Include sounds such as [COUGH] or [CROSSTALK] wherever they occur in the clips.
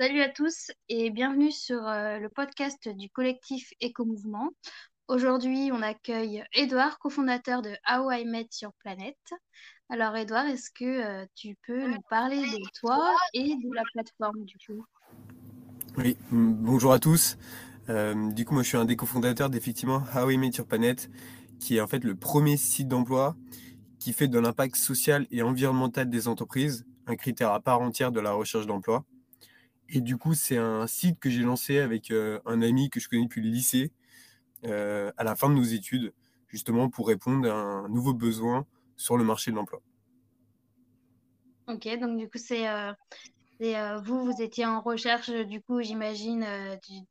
Salut à tous et bienvenue sur euh, le podcast du collectif Éco-Mouvement. Aujourd'hui, on accueille Edouard, cofondateur de How I Met Your Planet. Alors Edouard, est-ce que euh, tu peux nous parler de toi et de la plateforme du coup? Oui, bonjour à tous. Euh, du coup, moi je suis un des cofondateurs d'effectivement How I Met Your Planet, qui est en fait le premier site d'emploi qui fait de l'impact social et environnemental des entreprises un critère à part entière de la recherche d'emploi. Et du coup, c'est un site que j'ai lancé avec euh, un ami que je connais depuis le lycée euh, à la fin de nos études, justement pour répondre à un nouveau besoin sur le marché de l'emploi. Ok, donc du coup, c'est euh, vous, vous étiez en recherche, du coup, j'imagine,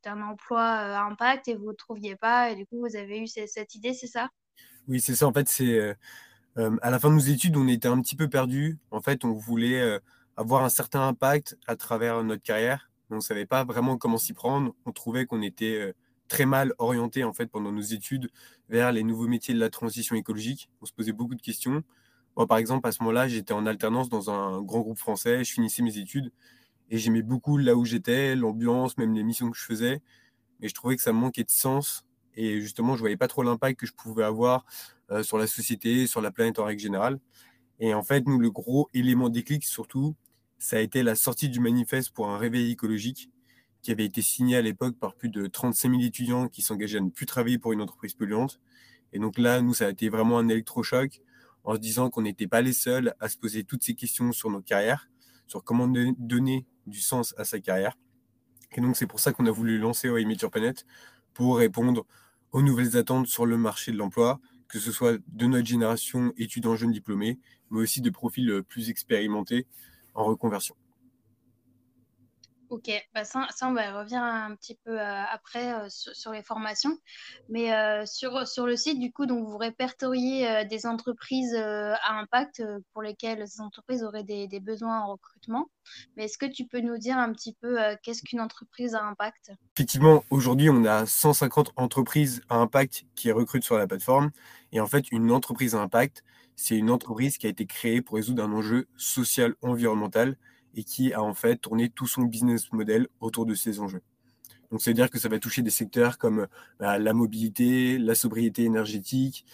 d'un emploi à impact et vous ne trouviez pas, et du coup, vous avez eu cette idée, c'est ça? Oui, c'est ça. En fait, c'est à la fin de nos études, on était un petit peu perdus. En fait, on voulait avoir un certain impact à travers notre carrière. on ne savait pas vraiment comment s'y prendre. On trouvait qu'on était euh, très mal orienté en fait pendant nos études vers les nouveaux métiers de la transition écologique. On se posait beaucoup de questions. Moi, par exemple, à ce moment-là, j'étais en alternance dans un grand groupe français. Je finissais mes études et j'aimais beaucoup là où j'étais, l'ambiance, même les missions que je faisais. Mais je trouvais que ça manquait de sens et justement, je voyais pas trop l'impact que je pouvais avoir euh, sur la société, sur la planète en règle générale. Et en fait, nous, le gros élément déclic, surtout, ça a été la sortie du manifeste pour un réveil écologique qui avait été signé à l'époque par plus de 35 000 étudiants qui s'engageaient à ne plus travailler pour une entreprise polluante. Et donc là, nous, ça a été vraiment un électrochoc en se disant qu'on n'était pas les seuls à se poser toutes ces questions sur nos carrières, sur comment donner du sens à sa carrière. Et donc, c'est pour ça qu'on a voulu lancer OIM sur Planète pour répondre aux nouvelles attentes sur le marché de l'emploi, que ce soit de notre génération étudiants jeunes diplômés, mais aussi de profils plus expérimentés en reconversion. Ok, bah ça, on va revenir un petit peu euh, après euh, sur, les formations. Mais euh, sur, sur le site, du coup, donc vous répertoriez des entreprises à impact pour lesquelles ces entreprises auraient des, des besoins en recrutement. Mais est-ce que tu peux nous dire un petit peu qu'est-ce qu'une entreprise à impact? Effectivement, aujourd'hui, on a 150 entreprises à impact qui recrutent sur la plateforme. Et en fait, une entreprise à impact, c'est une entreprise qui a été créée pour résoudre un enjeu social, environnemental et qui a en fait tourné tout son business model autour de ces enjeux. Donc, c'est-à-dire que ça va toucher des secteurs comme bah, la mobilité, la sobriété énergétique,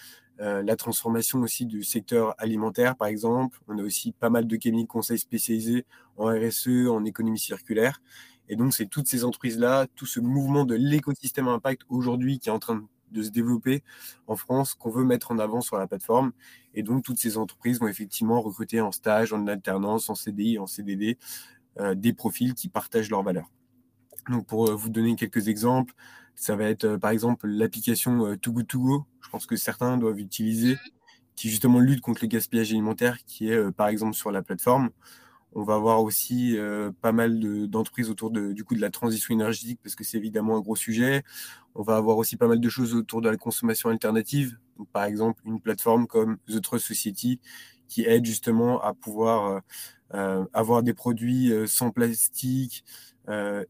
euh, la transformation aussi du secteur alimentaire, par exemple. On a aussi pas mal de cabinets de conseils spécialisés en RSE, en économie circulaire. Et donc, c'est toutes ces entreprises-là, tout ce mouvement de l'écosystème impact aujourd'hui qui est en train de de se développer en France qu'on veut mettre en avant sur la plateforme. Et donc, toutes ces entreprises vont effectivement recruter en stage, en alternance, en CDI, en CDD, euh, des profils qui partagent leurs valeurs. Donc, pour euh, vous donner quelques exemples, ça va être euh, par exemple l'application Too Good To Go, je pense que certains doivent utiliser, qui justement lutte contre le gaspillage alimentaire, qui est par exemple sur la plateforme. On va avoir aussi euh, pas mal d'entreprises autour de, du coup de la transition énergétique parce que c'est évidemment un gros sujet. On va avoir aussi pas mal de choses autour de la consommation alternative. par exemple, une plateforme comme The Trust Society qui aide justement à pouvoir euh, euh, avoir des produits sans plastique,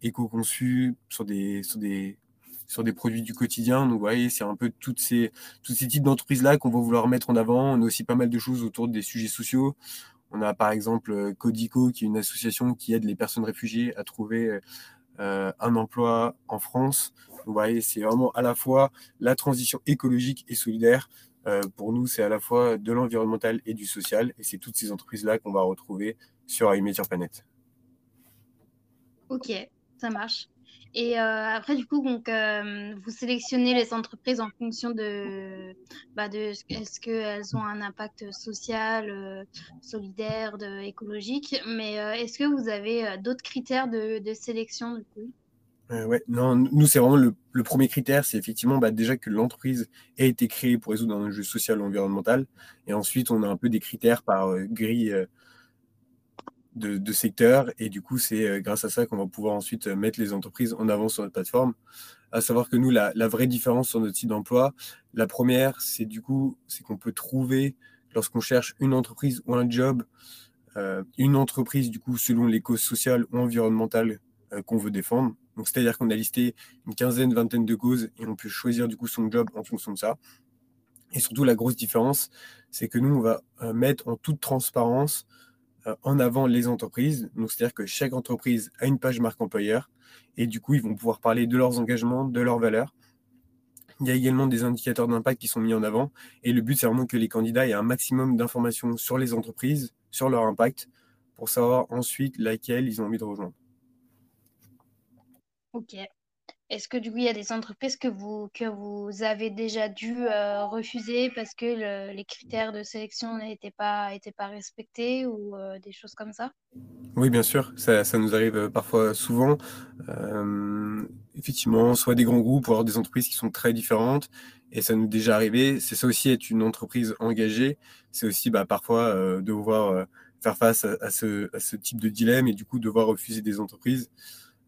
éco-conçus sur des, sur, des, sur des produits du quotidien. Donc, vous voyez, c'est un peu toutes ces, tous ces types d'entreprises-là qu'on va vouloir mettre en avant. On a aussi pas mal de choses autour des sujets sociaux. On a par exemple euh, Codico, qui est une association qui aide les personnes réfugiées à trouver euh, un emploi en France. Vous voyez, c'est vraiment à la fois la transition écologique et solidaire. Euh, pour nous, c'est à la fois de l'environnemental et du social. Et c'est toutes ces entreprises-là qu'on va retrouver sur sur Planète. Ok, ça marche. Et euh, après, du coup, donc, euh, vous sélectionnez les entreprises en fonction de, bah, de est-ce qu'elles ont un impact social, euh, solidaire, écologique. Mais est-ce que vous avez d'autres critères de, sélection, du coup? Ouais, non, nous, c'est vraiment le, premier critère, c'est effectivement bah, déjà que l'entreprise ait été créée pour résoudre un enjeu social ou environnemental. Et ensuite, on a un peu des critères par grille de, secteur. Et du coup, c'est euh, grâce à ça qu'on va pouvoir ensuite euh, mettre les entreprises en avant sur notre plateforme. à savoir que nous, la, vraie différence sur notre site d'emploi, la première, c'est du coup, c'est qu'on peut trouver, lorsqu'on cherche une entreprise ou un job, euh, une entreprise, du coup, selon les causes sociales ou environnementales qu'on veut défendre. Donc, c'est-à-dire qu'on a listé une quinzaine, vingtaine de causes et on peut choisir, du coup, son job en fonction de ça. Et surtout, la grosse différence, c'est que nous, on va mettre en toute transparence en avant les entreprises. Donc, c'est-à-dire que chaque entreprise a une page marque employeur et du coup, ils vont pouvoir parler de leurs engagements, de leurs valeurs. Il y a également des indicateurs d'impact qui sont mis en avant. Et le but, c'est vraiment que les candidats aient un maximum d'informations sur les entreprises, sur leur impact, pour savoir ensuite laquelle ils ont envie de rejoindre. Ok. Est-ce que du coup, il y a des entreprises que vous, que vous avez déjà dû euh, refuser parce que les critères de sélection n'étaient pas, pas respectés ou euh, des choses comme ça? Oui, bien sûr. Ça, ça nous arrive euh, parfois souvent. effectivement, soit des grands groupes ou alors des entreprises qui sont très différentes. Et ça nous est déjà arrivé. C'est ça aussi être une entreprise engagée. C'est aussi bah, parfois devoir faire face à, ce, à ce type de dilemme et du coup devoir refuser des entreprises.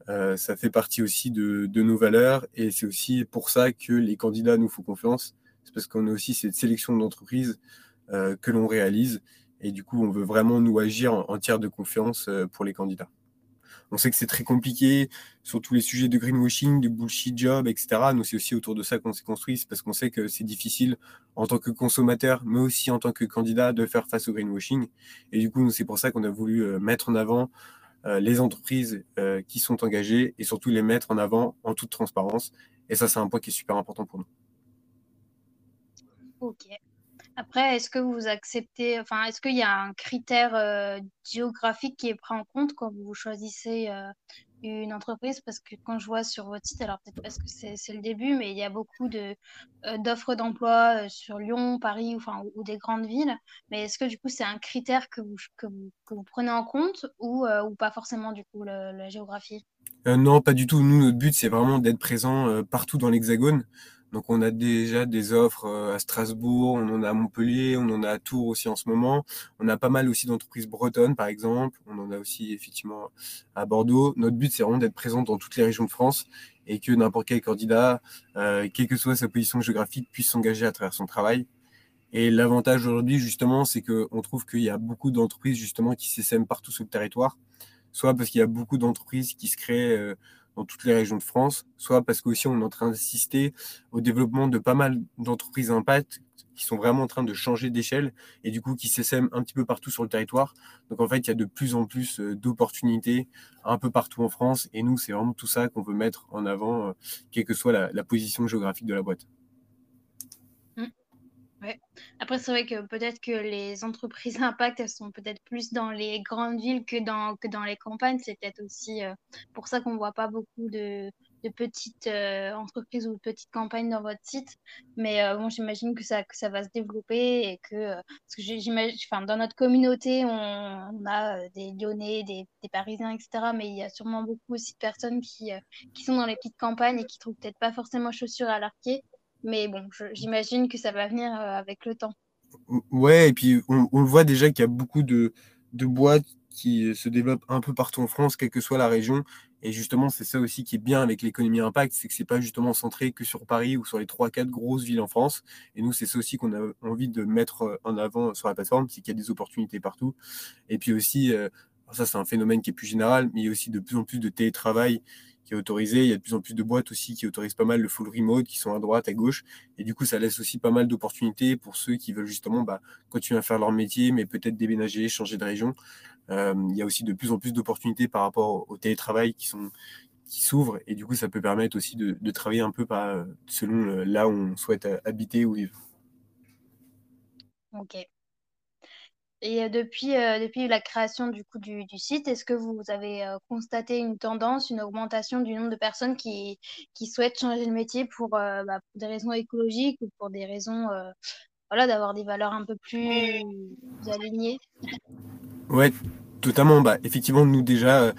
Euh, ça fait partie aussi de, nos valeurs et c'est aussi pour ça que les candidats nous font confiance. C'est parce qu'on a aussi cette sélection d'entreprises euh, que l'on réalise et du coup on veut vraiment nous agir en, tiers de confiance euh, pour les candidats. On sait que c'est très compliqué sur tous les sujets de greenwashing, de bullshit job, etc. Nous, c'est aussi autour de ça qu'on s'est construit, c'est parce qu'on sait que c'est difficile en tant que consommateur, mais aussi en tant que candidat, de faire face au greenwashing. Et du coup, c'est pour ça qu'on a voulu mettre en avant euh, les entreprises euh, qui sont engagées et surtout les mettre en avant en toute transparence. Et ça, c'est un point qui est super important pour nous. Ok. Après, est-ce que vous acceptez, enfin, est-ce qu'il y a un critère euh, géographique qui est pris en compte quand vous choisissez une entreprise parce que quand je vois sur votre site, alors peut-être parce que c'est le début, mais il y a beaucoup euh, d'offres d'emploi euh, sur Lyon, Paris enfin, ou, des grandes villes. Mais est-ce que du coup c'est un critère que vous, que vous, que vous prenez en compte ou, euh, ou pas forcément du coup la géographie? Non, pas du tout. Nous, notre but c'est vraiment d'être présent partout dans l'Hexagone. Donc on a déjà des offres euh, à Strasbourg, on en a à Montpellier, on en a à Tours aussi en ce moment. On a pas mal aussi d'entreprises bretonnes par exemple. On en a aussi effectivement à Bordeaux. Notre but c'est vraiment d'être présent dans toutes les régions de France et que n'importe quel candidat, euh, quelle que soit sa position géographique, puisse s'engager à travers son travail. Et l'avantage aujourd'hui justement, c'est qu'on trouve qu'il y a beaucoup d'entreprises justement qui s'essaiment partout sur le territoire, soit parce qu'il y a beaucoup d'entreprises qui se créent euh, dans toutes les régions de France, soit parce qu'aussi on est en train d'assister au développement de pas mal d'entreprises impact qui sont vraiment en train de changer d'échelle et du coup qui s'essaiment un petit peu partout sur le territoire. Donc en fait, il y a de plus en plus euh, d'opportunités un peu partout en France et nous, c'est vraiment tout ça qu'on veut mettre en avant, euh, quelle que soit la, position géographique de la boîte. Après, c'est vrai que peut-être que les entreprises [LAUGHS] impact, elles sont peut-être plus dans les grandes villes que dans, que dans les campagnes. C'est peut-être aussi euh, pour ça qu'on ne voit pas beaucoup de, de petites euh, entreprises ou de petites campagnes dans votre site. Mais euh, bon, j'imagine que ça, que ça va se développer et que, parce que j'imagine, enfin, dans notre communauté, on, a des Lyonnais, des, Parisiens, etc. Mais il y a sûrement beaucoup aussi de personnes qui, qui sont dans les petites campagnes et qui trouvent peut-être pas forcément chaussures à leurs pieds. Mais bon, j'imagine que ça va venir euh, avec le temps. Ouais, et puis on, le voit déjà qu'il y a beaucoup de, boîtes qui se développent un peu partout en France, quelle que soit la région. Et justement, c'est ça aussi qui est bien avec l'économie impact, c'est que c'est pas justement centré que sur Paris ou sur les 3-4 grosses villes en France. Et nous, c'est ça aussi qu'on a envie de mettre en avant sur la plateforme, c'est qu'il y a des opportunités partout. Et puis aussi, euh, ça c'est un phénomène qui est plus général, mais il y a aussi de plus en plus de télétravail qui est autorisé. Il y a de plus en plus de boîtes aussi qui autorisent pas mal le full remote, qui sont à droite, à gauche. Et du coup, ça laisse aussi pas mal d'opportunités pour ceux qui veulent justement bah, continuer à faire leur métier, mais peut-être déménager, changer de région. Euh, il y a aussi de plus en plus d'opportunités par rapport au télétravail qui sont qui s'ouvrent et du coup ça peut permettre aussi de, de travailler un peu par, selon euh, là où on souhaite habiter ou vivre. Ok. Et euh, depuis, euh, depuis la création du, coup, du, site, est-ce que vous avez euh, constaté une tendance, une augmentation du nombre de personnes qui, qui souhaitent changer de métier pour, bah, des raisons écologiques ou pour des raisons voilà, d'avoir des valeurs un peu plus alignées? Ouais, totalement. Bah, effectivement, nous déjà,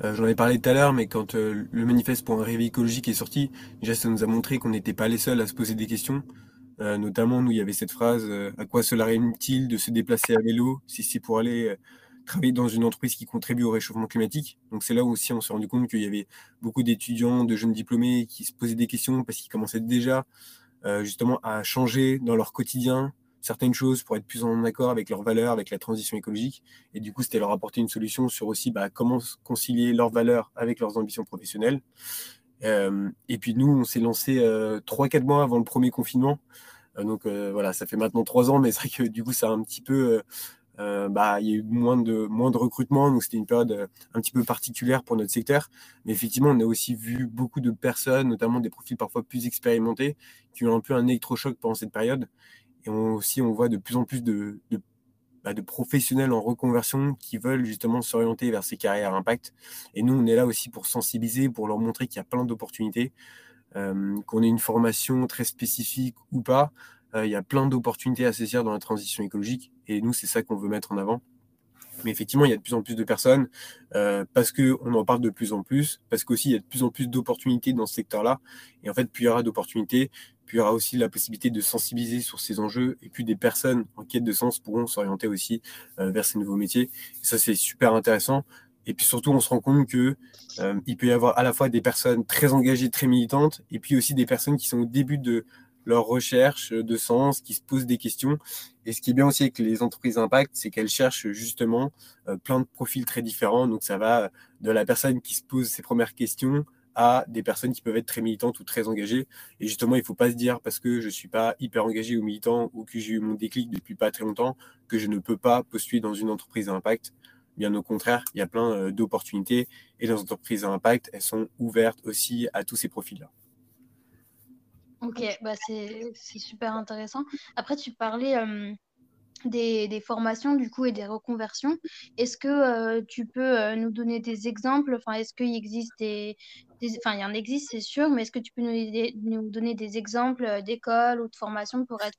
j'en ai parlé tout à l'heure, mais quand le manifeste pour un réveil écologique est sorti, déjà ça nous a montré qu'on n'était pas les seuls à se poser des questions. Euh, notamment, nous, il y avait cette phrase euh, À quoi cela rime-t-il de se déplacer à vélo si c'est pour aller euh, travailler dans une entreprise qui contribue au réchauffement climatique? Donc c'est là aussi on s'est rendu compte qu'il y avait beaucoup d'étudiants, de jeunes diplômés qui se posaient des questions parce qu'ils commençaient déjà justement à changer dans leur quotidien certaines choses pour être plus en accord avec leurs valeurs, avec la transition écologique. Et du coup, c'était leur apporter une solution sur aussi bah, comment concilier leurs valeurs avec leurs ambitions professionnelles. Euh, et puis nous, on s'est lancé euh, trois, quatre mois avant le premier confinement. Euh, donc voilà, ça fait maintenant trois ans, mais c'est vrai que du coup, ça a un petit peu bah, il y a eu moins de, moins de recrutement, donc c'était une période un petit peu particulière pour notre secteur. Mais effectivement, on a aussi vu beaucoup de personnes, notamment des profils parfois plus expérimentés, qui ont un peu un électrochoc pendant cette période. Et aussi, on voit de plus en plus de, bah, de, professionnels en reconversion qui veulent justement s'orienter vers ces carrières impact. Et nous, on est là aussi pour sensibiliser, pour leur montrer qu'il y a plein d'opportunités, euh, qu'on ait une formation très spécifique ou pas. Euh, il y a plein d'opportunités à saisir dans la transition écologique. Et nous, c'est ça qu'on veut mettre en avant. Mais effectivement, il y a de plus en plus de personnes euh, parce qu'on en parle de plus en plus, parce qu'aussi il y a de plus en plus d'opportunités dans ce secteur-là. Et en fait, plus il y aura d'opportunités, puis il y aura aussi la possibilité de sensibiliser sur ces enjeux. Et puis des personnes en quête de sens pourront s'orienter aussi euh, vers ces nouveaux métiers. Ça, c'est super intéressant. Et puis surtout, on se rend compte que euh, il peut y avoir à la fois des personnes très engagées, très militantes, et puis aussi des personnes qui sont au début de leur recherche de sens, qui se posent des questions. Et ce qui est bien aussi avec les entreprises impact, c'est qu'elles cherchent justement euh, plein de profils très différents. Donc ça va de la personne qui se pose ses premières questions à des personnes qui peuvent être très militantes ou très engagées. Et justement, il ne faut pas se dire parce que je ne suis pas hyper engagé ou militant ou que j'ai eu mon déclic depuis pas très longtemps que je ne peux pas postuler dans une entreprise à impact. Bien au contraire, il y a plein euh, d'opportunités et dans les entreprises à impact, elles sont ouvertes aussi à tous ces profils-là. Ok, bah c'est super intéressant. Après, tu parlais euh, des, formations du coup et des reconversions. Est-ce que euh, tu peux euh, nous donner des exemples? Enfin, est-ce qu'il existe des, Enfin, il y en existe, c'est sûr, mais est-ce que tu peux nous, donner des exemples d'écoles ou de formations pour être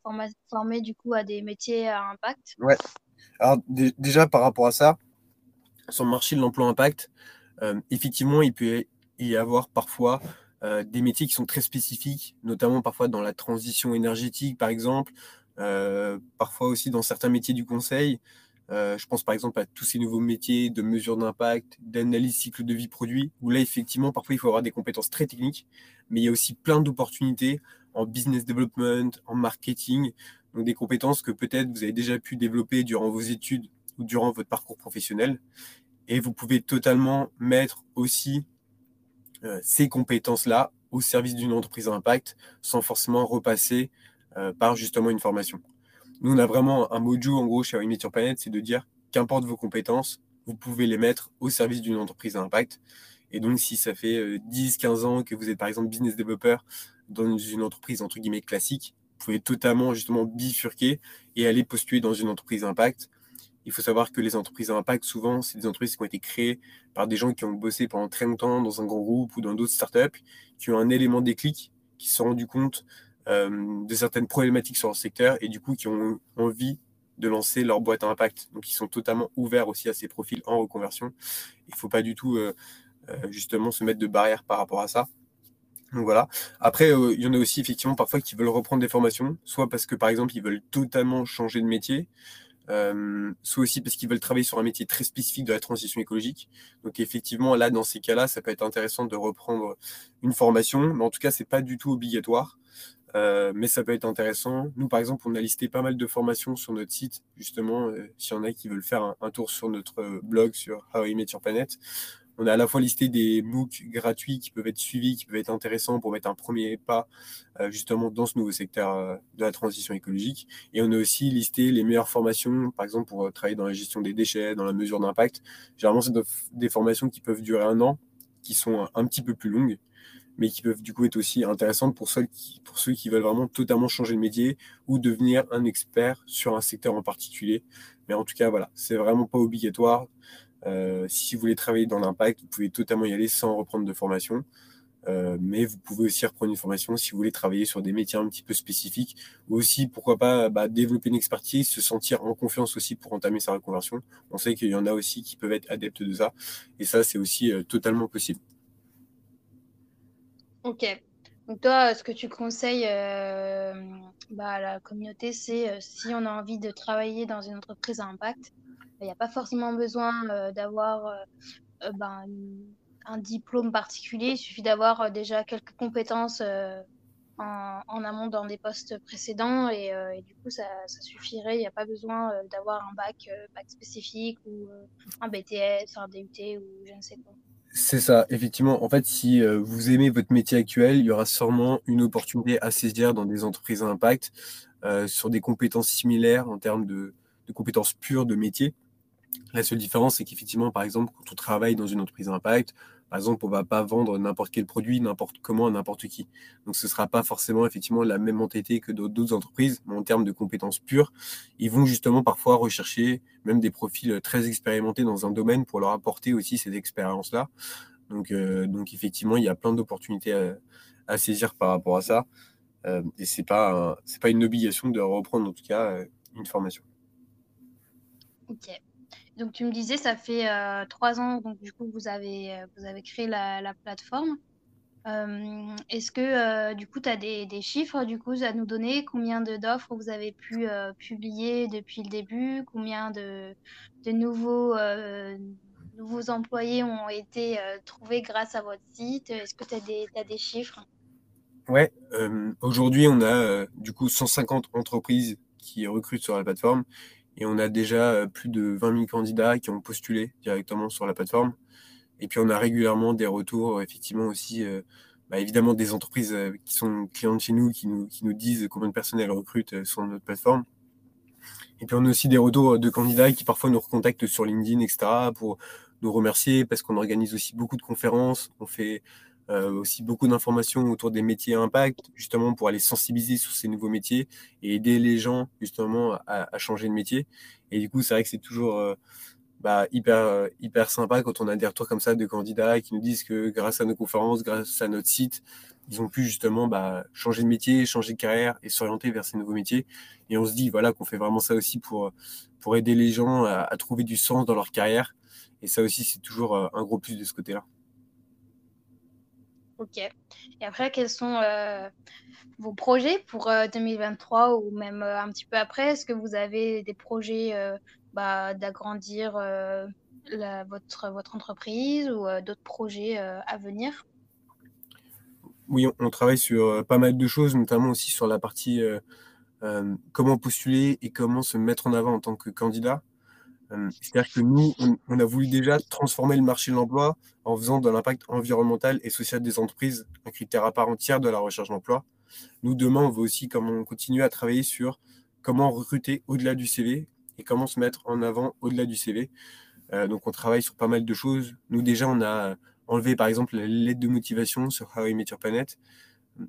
formé du coup à des métiers à impact? Ouais. Alors déjà par rapport à ça, sur le marché de l'emploi impact, effectivement, il peut y avoir parfois des métiers qui sont très spécifiques, notamment parfois dans la transition énergétique, par exemple, euh, parfois aussi dans certains métiers du conseil. Euh, je pense par exemple à tous ces nouveaux métiers de mesure d'impact, d'analyse cycle de vie produit, où là effectivement parfois il faut avoir des compétences très techniques, mais il y a aussi plein d'opportunités en business development, en marketing, donc des compétences que peut-être vous avez déjà pu développer durant vos études ou durant votre parcours professionnel. Et vous pouvez totalement mettre aussi euh, ces compétences-là au service d'une entreprise à impact sans forcément repasser euh, par justement une formation. Nous, on a vraiment un mojo en gros chez sur Planète, c'est de dire qu'importe vos compétences, vous pouvez les mettre au service d'une entreprise à impact. Et donc, si ça fait 10, euh, 15 ans que vous êtes par exemple business developer dans une entreprise entre guillemets classique, vous pouvez totalement justement bifurquer et aller postuler dans une entreprise impact. Il faut savoir que les entreprises à impact, souvent, c'est des entreprises qui ont été créées par des gens qui ont bossé pendant très longtemps dans un grand groupe ou dans d'autres startups, qui ont un élément déclic, qui se sont rendus compte euh, de certaines problématiques sur leur secteur et du coup qui ont envie de lancer leur boîte à impact. Donc ils sont totalement ouverts aussi à ces profils en reconversion. Il ne faut pas du tout euh, euh, justement se mettre de barrières par rapport à ça. Donc voilà. Après, il y en a aussi effectivement parfois qui veulent reprendre des formations, soit parce que par exemple ils veulent totalement changer de métier, soit aussi parce qu'ils veulent travailler sur un métier très spécifique de la transition écologique. Donc effectivement, là, dans ces cas-là, ça peut être intéressant de reprendre une formation, mais en tout cas, c'est pas du tout obligatoire. Euh, mais ça peut être intéressant. Nous, par exemple, on a listé pas mal de formations sur notre site, justement, euh, s'il y en a qui veulent faire un, tour sur notre euh, blog sur How I Met Your Planet. On a à la fois listé des MOOC gratuits qui peuvent être suivis, qui peuvent être intéressants pour mettre un premier pas justement dans ce nouveau secteur de la transition écologique. Et on a aussi listé les meilleures formations, par exemple pour travailler dans la gestion des déchets, dans la mesure d'impact. Généralement, c'est des formations qui peuvent durer un an, qui sont un petit peu plus longues mais qui peuvent du coup être aussi intéressantes pour ceux qui, pour ceux qui veulent vraiment totalement changer de métier ou devenir un expert sur un secteur en particulier. Mais en tout cas, voilà, c'est vraiment pas obligatoire. Euh, si vous voulez travailler dans l'impact, vous pouvez totalement y aller sans reprendre de formation. Euh, mais vous pouvez aussi reprendre une formation si vous voulez travailler sur des métiers un petit peu spécifiques ou aussi, pourquoi pas, bah, développer une expertise, se sentir en confiance aussi pour entamer sa reconversion. On sait qu'il y en a aussi qui peuvent être adeptes de ça et ça, c'est aussi euh, totalement possible. Ok. Donc toi, ce que tu conseilles bah, à la communauté, c'est si on a envie de travailler dans une entreprise à impact, Il n'y a pas forcément besoin d'avoir ben, un diplôme particulier, il suffit d'avoir déjà quelques compétences en, amont dans des postes précédents et, du coup ça, suffirait. Il n'y a pas besoin d'avoir un bac, bac spécifique ou un BTS, un DUT ou je ne sais quoi. C'est ça, effectivement. En fait, si euh, vous aimez votre métier actuel, il y aura sûrement une opportunité à saisir dans des entreprises à impact euh, sur des compétences similaires en termes de, compétences pures de métier. La seule différence, c'est qu'effectivement, par exemple, quand on travaille dans une entreprise impact, par exemple, on va pas vendre n'importe quel produit, n'importe comment à n'importe qui. Donc, ce sera pas forcément effectivement la même mentalité que d'autres entreprises, mais en termes de compétences pures, ils vont justement parfois rechercher même des profils très expérimentés dans un domaine pour leur apporter aussi cette expérience-là. Donc, euh, donc effectivement, il y a plein d'opportunités à, saisir par rapport à ça. Euh, et c'est pas pas une obligation de reprendre en tout cas euh, une formation. Donc, tu me disais, ça fait euh, trois ans, donc du coup, vous avez, euh, vous avez créé la, plateforme. Euh, est-ce que du coup, tu as des, chiffres du coup, à nous donner? Combien d'offres vous avez pu publier depuis le début? Combien de, de nouveaux, nouveaux employés ont été trouvés grâce à votre site? Est-ce que tu as, as des chiffres? Ouais, aujourd'hui, on a du coup 150 entreprises qui recrutent sur la plateforme et on a déjà euh, plus de 20 000 candidats qui ont postulé directement sur la plateforme. Et puis on a régulièrement des retours, effectivement aussi, euh, bah, évidemment des entreprises euh, qui sont clientes chez nous, qui nous, qui nous disent combien de personnes elles recrutent sur notre plateforme. Et puis on a aussi des retours de candidats qui parfois nous recontactent sur LinkedIn, etc., pour nous remercier parce qu'on organise aussi beaucoup de conférences. On fait euh, aussi beaucoup d'informations autour des métiers à impact, justement pour aller sensibiliser sur ces nouveaux métiers et aider les gens justement à, changer de métier. Et du coup, c'est vrai que c'est toujours euh, bah, hyper, euh, hyper sympa quand on a des retours comme ça de candidats qui nous disent que grâce à nos conférences, grâce à notre site, ils ont pu justement bah, changer de métier, changer de carrière et s'orienter vers ces nouveaux métiers. Et on se dit voilà qu'on fait vraiment ça aussi pour, pour aider les gens à, à trouver du sens dans leur carrière. Et ça aussi, c'est toujours un gros plus de ce côté-là. Ok. Et après, quels sont euh, vos projets pour 2023 euh, ou même euh, un petit peu après? Est-ce que vous avez des projets bah, d'agrandir votre, votre entreprise ou d'autres projets à venir? Oui, on, travaille sur pas mal de choses, notamment aussi sur la partie comment postuler et comment se mettre en avant en tant que candidat. Euh, c'est-à-dire que nous, on, a voulu déjà transformer le marché de l'emploi en faisant de l'impact environnemental et social des entreprises un critère à part entière de la recherche d'emploi. Nous, demain, on veut aussi comment continuer à travailler sur comment recruter au-delà du CV et comment se mettre en avant au-delà du CV. Euh, donc, on travaille sur pas mal de choses. Nous, déjà, on a enlevé, par exemple, la lettre de motivation sur How I Met Your Planet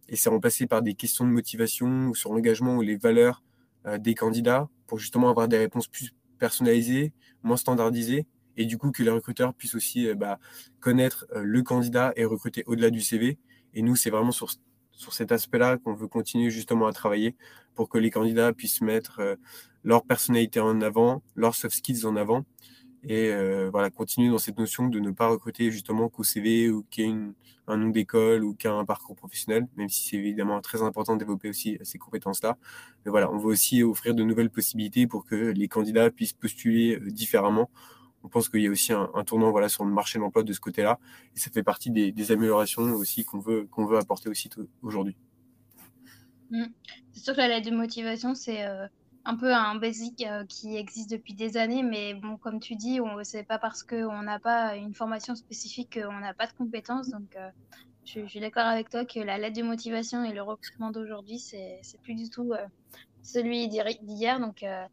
et c'est remplacé par des questions de motivation ou sur l'engagement ou les valeurs euh, des candidats pour justement avoir des réponses plus personnalisé, moins standardisé, et du coup que les recruteurs puissent aussi euh, bah, connaître euh, le candidat et recruter au-delà du CV. Et nous, c'est vraiment sur, cet aspect-là qu'on veut continuer justement à travailler pour que les candidats puissent mettre euh, leur personnalité en avant, leurs soft skills en avant, et voilà, continuer dans cette notion de ne pas recruter justement qu'au CV ou qu'il y ait un nom d'école ou qu'il y ait un parcours professionnel, même si c'est évidemment très important de développer aussi ces compétences-là. Mais voilà, on veut aussi offrir de nouvelles possibilités pour que les candidats puissent postuler euh, différemment. On pense qu'il y a aussi un, tournant voilà, sur le marché de l'emploi de ce côté-là. Et ça fait partie des, améliorations aussi qu'on veut, qu'on veut apporter aussi aujourd'hui. Mmh. C'est sûr que la lettre de motivation, c'est euh, un peu un basic euh, qui existe depuis des années, mais bon, comme tu dis, on c'est pas parce qu'on n'a pas une formation spécifique qu'on n'a pas de compétences. Donc, je, suis d'accord avec toi que la lettre de motivation et le recrutement d'aujourd'hui, c'est, plus du tout euh, celui d'hier. Donc euh,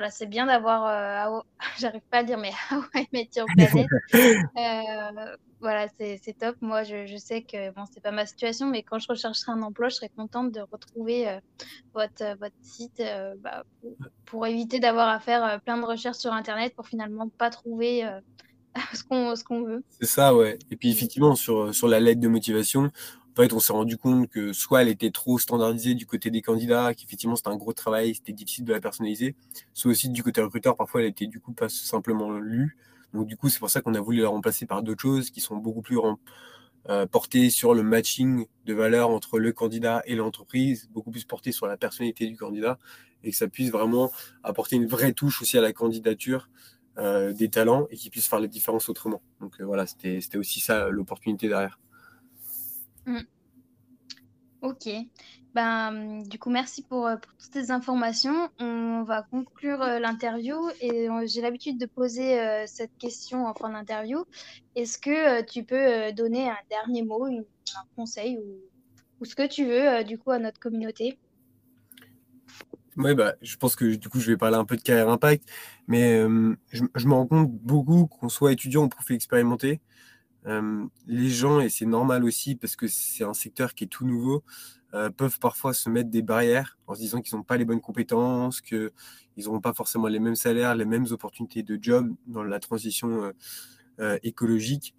voilà, c'est bien d'avoir, euh, [LAUGHS] j'arrive pas à dire, mais How I Met Your Planet. voilà, c'est, top. Moi, je, je, sais que bon, c'est pas ma situation, mais quand je rechercherai un emploi, je serais contente de retrouver votre, votre site bah, pour, pour, éviter d'avoir à faire plein de recherches sur Internet pour finalement pas trouver [LAUGHS] ce qu'on ce qu'on veut. C'est ça, ouais. Et puis effectivement, sur, sur la lettre de motivation, en fait, on s'est rendu compte que soit elle était trop standardisée du côté des candidats, qu'effectivement c'était un gros travail, c'était difficile de la personnaliser, soit aussi du côté recruteur, parfois elle était du coup pas simplement lue. Donc du coup, c'est pour ça qu'on a voulu la remplacer par d'autres choses qui sont beaucoup plus euh, portées sur le matching de valeurs entre le candidat et l'entreprise, beaucoup plus portées sur la personnalité du candidat, et que ça puisse vraiment apporter une vraie touche aussi à la candidature des talents et qui puissent faire la différence autrement. Donc voilà, c'était aussi ça l'opportunité derrière. Mmh. Ok. Ben, du coup, merci pour, pour, toutes ces informations. On va conclure l'interview et j'ai l'habitude de poser cette question en fin d'interview. Est-ce que tu peux donner un dernier mot, un conseil ou, ou, ce que tu veux, du coup, à notre communauté? Oui, bah, je pense que du coup, je vais parler un peu de carrière impact, mais je, me rends compte beaucoup qu'on soit étudiant ou profil expérimenté, les gens, et c'est normal aussi parce que c'est un secteur qui est tout nouveau, peuvent parfois se mettre des barrières en se disant qu'ils n'ont pas les bonnes compétences, qu'ils n'auront pas forcément les mêmes salaires, les mêmes opportunités de job dans la transition écologique,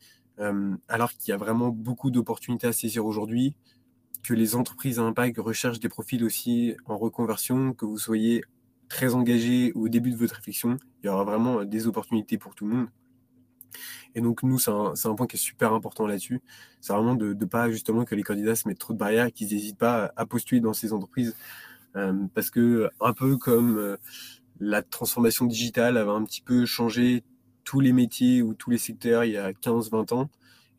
alors qu'il y a vraiment beaucoup d'opportunités à saisir aujourd'hui que les entreprises à impact recherchent des profils aussi en reconversion, que vous soyez très engagé au début de votre réflexion, il y aura vraiment des opportunités pour tout le monde. Et donc, nous, c'est un, point qui est super important là-dessus. C'est vraiment de ne pas justement que les candidats se mettent trop de barrières et qu'ils n'hésitent pas à postuler dans ces entreprises. Euh, parce que, un peu comme euh, la transformation digitale avait un petit peu changé tous les métiers ou tous les secteurs il y a 15-20 ans,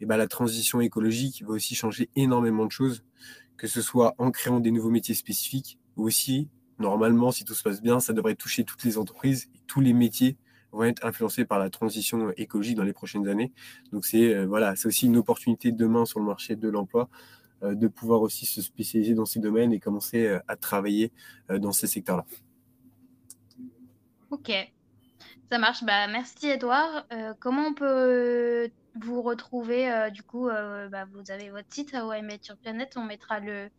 et ben, la transition écologique va aussi changer énormément de choses que ce soit en créant des nouveaux métiers spécifiques ou aussi, normalement, si tout se passe bien, ça devrait toucher toutes les entreprises et tous les métiers vont être influencés par la transition écologique dans les prochaines années. Donc c'est euh, voilà, c'est aussi une opportunité demain sur le marché de l'emploi euh, de pouvoir aussi se spécialiser dans ces domaines et commencer euh, à travailler dans ces secteurs-là. Ok, ça marche. Bah, merci Edouard. comment on peut vous retrouvez, euh, du coup, euh, bah, vous avez votre site à sur Planète, on mettra le,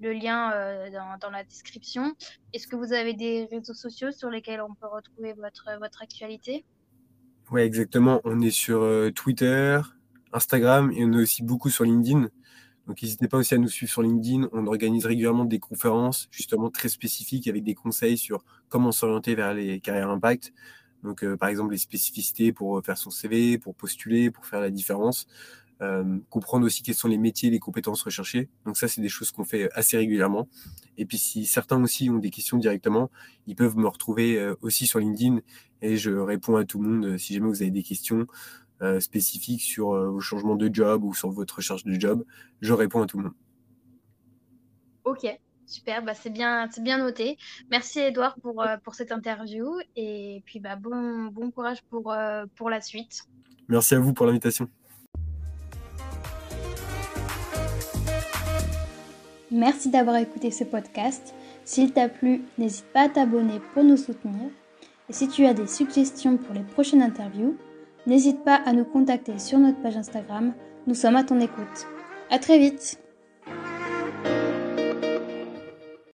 lien euh, dans, dans, la description. Est-ce que vous avez des réseaux sociaux sur lesquels on peut retrouver votre, votre actualité? Oui, exactement. On est sur Twitter, Instagram et on est aussi beaucoup sur LinkedIn. Donc n'hésitez pas aussi à nous suivre sur LinkedIn. On organise régulièrement des conférences justement très spécifiques avec des conseils sur comment s'orienter vers les carrières impact. Donc, euh, par exemple, les spécificités pour euh, faire son CV, pour postuler, pour faire la différence. Euh, comprendre aussi quels sont les métiers, les compétences recherchées. Donc ça, c'est des choses qu'on fait assez régulièrement. Et puis si certains aussi ont des questions directement, ils peuvent me retrouver aussi sur LinkedIn et je réponds à tout le monde si jamais vous avez des questions spécifiques sur vos changements de job ou sur votre recherche de job. Je réponds à tout le monde. Ok, Super, bah c'est bien, c'est bien noté. Merci Edouard pour, euh, pour cette interview et puis bah bon, bon courage pour, euh, pour la suite. Merci à vous pour l'invitation. Merci d'avoir écouté ce podcast. S'il t'a plu, n'hésite pas à t'abonner pour nous soutenir. Et si tu as des suggestions pour les prochaines interviews, n'hésite pas à nous contacter sur notre page Instagram. Nous sommes à ton écoute. À très vite!